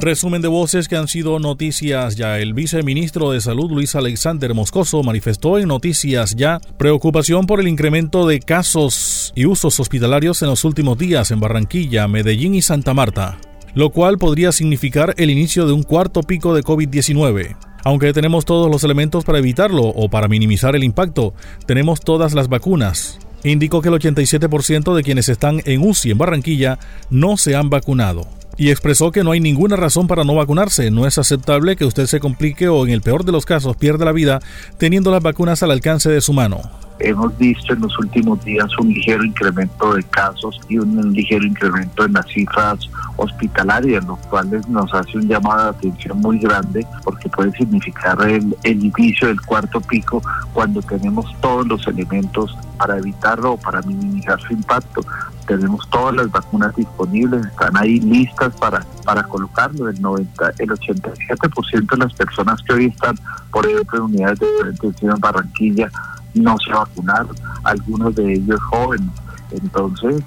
Resumen de voces que han sido noticias ya. El viceministro de Salud Luis Alexander Moscoso manifestó en Noticias ya preocupación por el incremento de casos y usos hospitalarios en los últimos días en Barranquilla, Medellín y Santa Marta, lo cual podría significar el inicio de un cuarto pico de COVID-19. Aunque tenemos todos los elementos para evitarlo o para minimizar el impacto, tenemos todas las vacunas. Indicó que el 87% de quienes están en UCI en Barranquilla no se han vacunado y expresó que no hay ninguna razón para no vacunarse. No es aceptable que usted se complique o en el peor de los casos pierda la vida teniendo las vacunas al alcance de su mano. Hemos visto en los últimos días un ligero incremento de casos y un ligero incremento en las cifras hospitalarias, lo cual nos hace un llamado de atención muy grande porque puede significar el, el inicio del cuarto pico cuando tenemos todos los elementos para evitarlo o para minimizar su impacto tenemos todas las vacunas disponibles, están ahí listas para, para colocarlo. El 90, el 87% de las personas que hoy están, por ejemplo, en unidades de prevención en Barranquilla, no se vacunaron, algunos de ellos jóvenes. Entonces,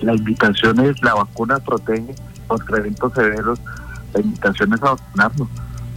la invitación es, la vacuna protege contra eventos severos, la invitación es a vacunarnos.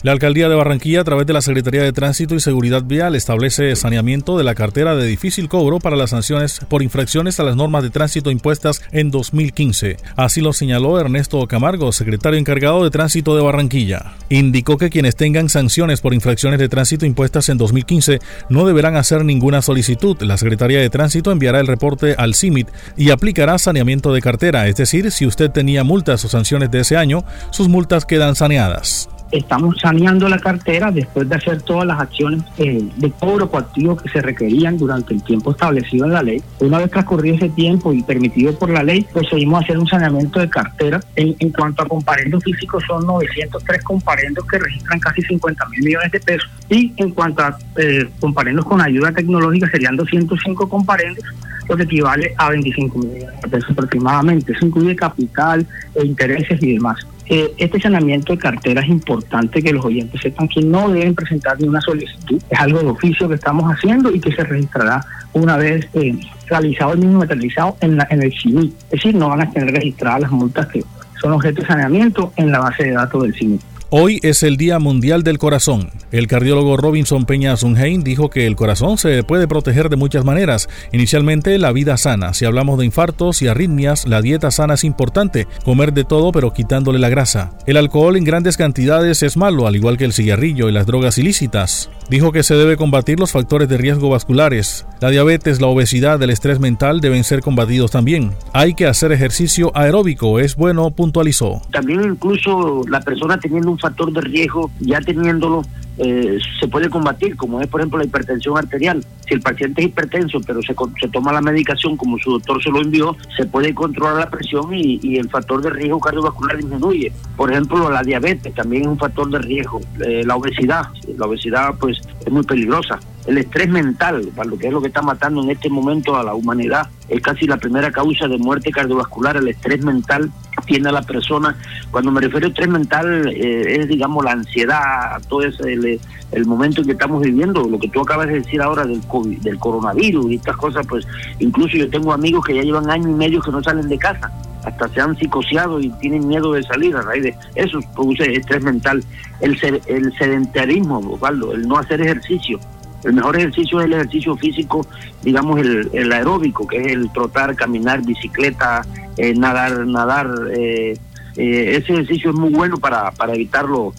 La alcaldía de Barranquilla, a través de la Secretaría de Tránsito y Seguridad Vial, establece saneamiento de la cartera de difícil cobro para las sanciones por infracciones a las normas de tránsito impuestas en 2015. Así lo señaló Ernesto Camargo, secretario encargado de Tránsito de Barranquilla. Indicó que quienes tengan sanciones por infracciones de tránsito impuestas en 2015 no deberán hacer ninguna solicitud. La Secretaría de Tránsito enviará el reporte al CIMIT y aplicará saneamiento de cartera, es decir, si usted tenía multas o sanciones de ese año, sus multas quedan saneadas estamos saneando la cartera después de hacer todas las acciones eh, de cobro coactivo que se requerían durante el tiempo establecido en la ley. Una vez transcurrido ese tiempo y permitido por la ley, procedimos a hacer un saneamiento de cartera. En, cuanto a comparendos físicos, son 903 comparendos que registran casi 50 mil millones de pesos. Y en cuanto a eh, comparendos con ayuda tecnológica, serían 205 comparendos lo que equivale a 25 millones de pesos aproximadamente. Eso incluye capital, e intereses y demás. Eh, este saneamiento de cartera es importante que los oyentes sepan que no deben presentar ni una solicitud. Es algo de oficio que estamos haciendo y que se registrará una vez eh, realizado el mismo materializado en, la, en el CIMI. Es decir, no van a tener registradas las multas que son objeto de saneamiento en la base de datos del CIMI. Hoy es el Día Mundial del Corazón. El cardiólogo Robinson Peña Sunheim dijo que el corazón se puede proteger de muchas maneras. Inicialmente, la vida sana. Si hablamos de infartos y arritmias, la dieta sana es importante. Comer de todo pero quitándole la grasa. El alcohol en grandes cantidades es malo, al igual que el cigarrillo y las drogas ilícitas. Dijo que se debe combatir los factores de riesgo vasculares. La diabetes, la obesidad, el estrés mental deben ser combatidos también. Hay que hacer ejercicio aeróbico, es bueno, puntualizó. También incluso la persona teniendo un factor de riesgo, ya teniéndolo, eh, se puede combatir, como es por ejemplo la hipertensión arterial. Si el paciente es hipertenso, pero se, se toma la medicación como su doctor se lo envió, se puede controlar la presión y, y el factor de riesgo cardiovascular disminuye. Por ejemplo, la diabetes también es un factor de riesgo. Eh, la obesidad, la obesidad pues es muy peligrosa el estrés mental, lo que es lo que está matando en este momento a la humanidad, es casi la primera causa de muerte cardiovascular, el estrés mental tiene a la persona, cuando me refiero a estrés mental, eh, es digamos la ansiedad, todo ese, el, momento en que estamos viviendo, lo que tú acabas de decir ahora del del coronavirus y estas cosas, pues incluso yo tengo amigos que ya llevan año y medio que no salen de casa, hasta se han psicoseado y tienen miedo de salir a raíz de eso, produce estrés mental, el, el sedentarismo, Osvaldo, el no hacer ejercicio, el mejor ejercicio es el ejercicio físico, digamos el, aeróbico, que es el trotar, caminar, bicicleta, eh, nadar, nadar. Eh, eh, ese ejercicio es muy bueno para, para evitar los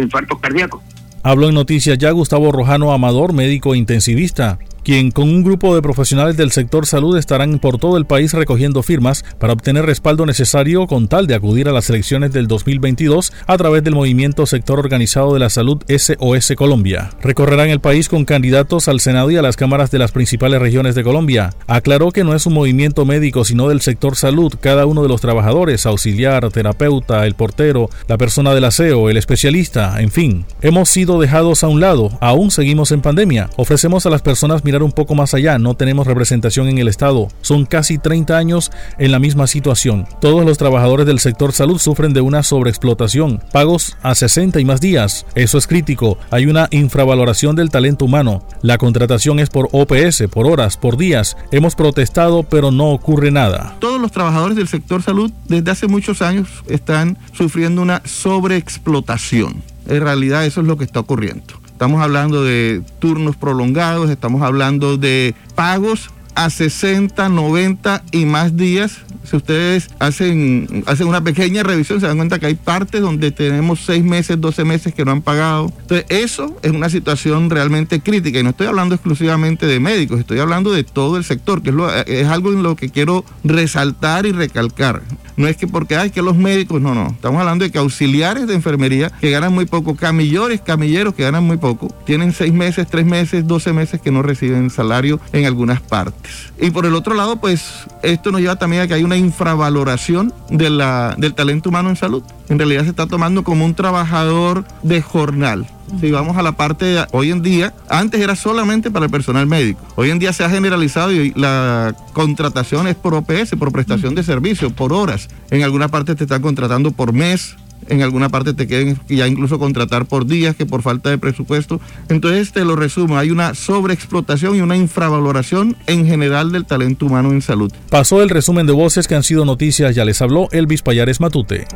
infartos cardíacos. Habló en Noticias ya Gustavo Rojano Amador, médico intensivista quien con un grupo de profesionales del sector salud estarán por todo el país recogiendo firmas para obtener respaldo necesario con tal de acudir a las elecciones del 2022 a través del movimiento Sector Organizado de la Salud SOS Colombia. Recorrerán el país con candidatos al Senado y a las cámaras de las principales regiones de Colombia. Aclaró que no es un movimiento médico sino del sector salud, cada uno de los trabajadores, auxiliar, terapeuta, el portero, la persona del aseo, el especialista, en fin. Hemos sido dejados a un lado, aún seguimos en pandemia. Ofrecemos a las personas un poco más allá, no tenemos representación en el Estado. Son casi 30 años en la misma situación. Todos los trabajadores del sector salud sufren de una sobreexplotación, pagos a 60 y más días. Eso es crítico. Hay una infravaloración del talento humano. La contratación es por OPS, por horas, por días. Hemos protestado, pero no ocurre nada. Todos los trabajadores del sector salud desde hace muchos años están sufriendo una sobreexplotación. En realidad eso es lo que está ocurriendo. Estamos hablando de turnos prolongados, estamos hablando de pagos a 60, 90 y más días. Si ustedes hacen, hacen una pequeña revisión, se dan cuenta que hay partes donde tenemos 6 meses, 12 meses que no han pagado. Entonces, eso es una situación realmente crítica. Y no estoy hablando exclusivamente de médicos, estoy hablando de todo el sector, que es, es algo en lo que quiero resaltar y recalcar. No es que porque hay que los médicos, no, no. Estamos hablando de que auxiliares de enfermería que ganan muy poco, camillores, camilleros que ganan muy poco, tienen seis meses, tres meses, doce meses que no reciben salario en algunas partes. Y por el otro lado, pues esto nos lleva también a que hay una infravaloración de la, del talento humano en salud. En realidad se está tomando como un trabajador de jornal. Si vamos a la parte de hoy en día, antes era solamente para el personal médico. Hoy en día se ha generalizado y la contratación es por OPS, por prestación de servicio, por horas. En alguna parte te están contratando por mes, en alguna parte te quieren ya incluso contratar por días que por falta de presupuesto. Entonces te lo resumo, hay una sobreexplotación y una infravaloración en general del talento humano en salud. Pasó el resumen de voces que han sido noticias, ya les habló Elvis Payares Matute.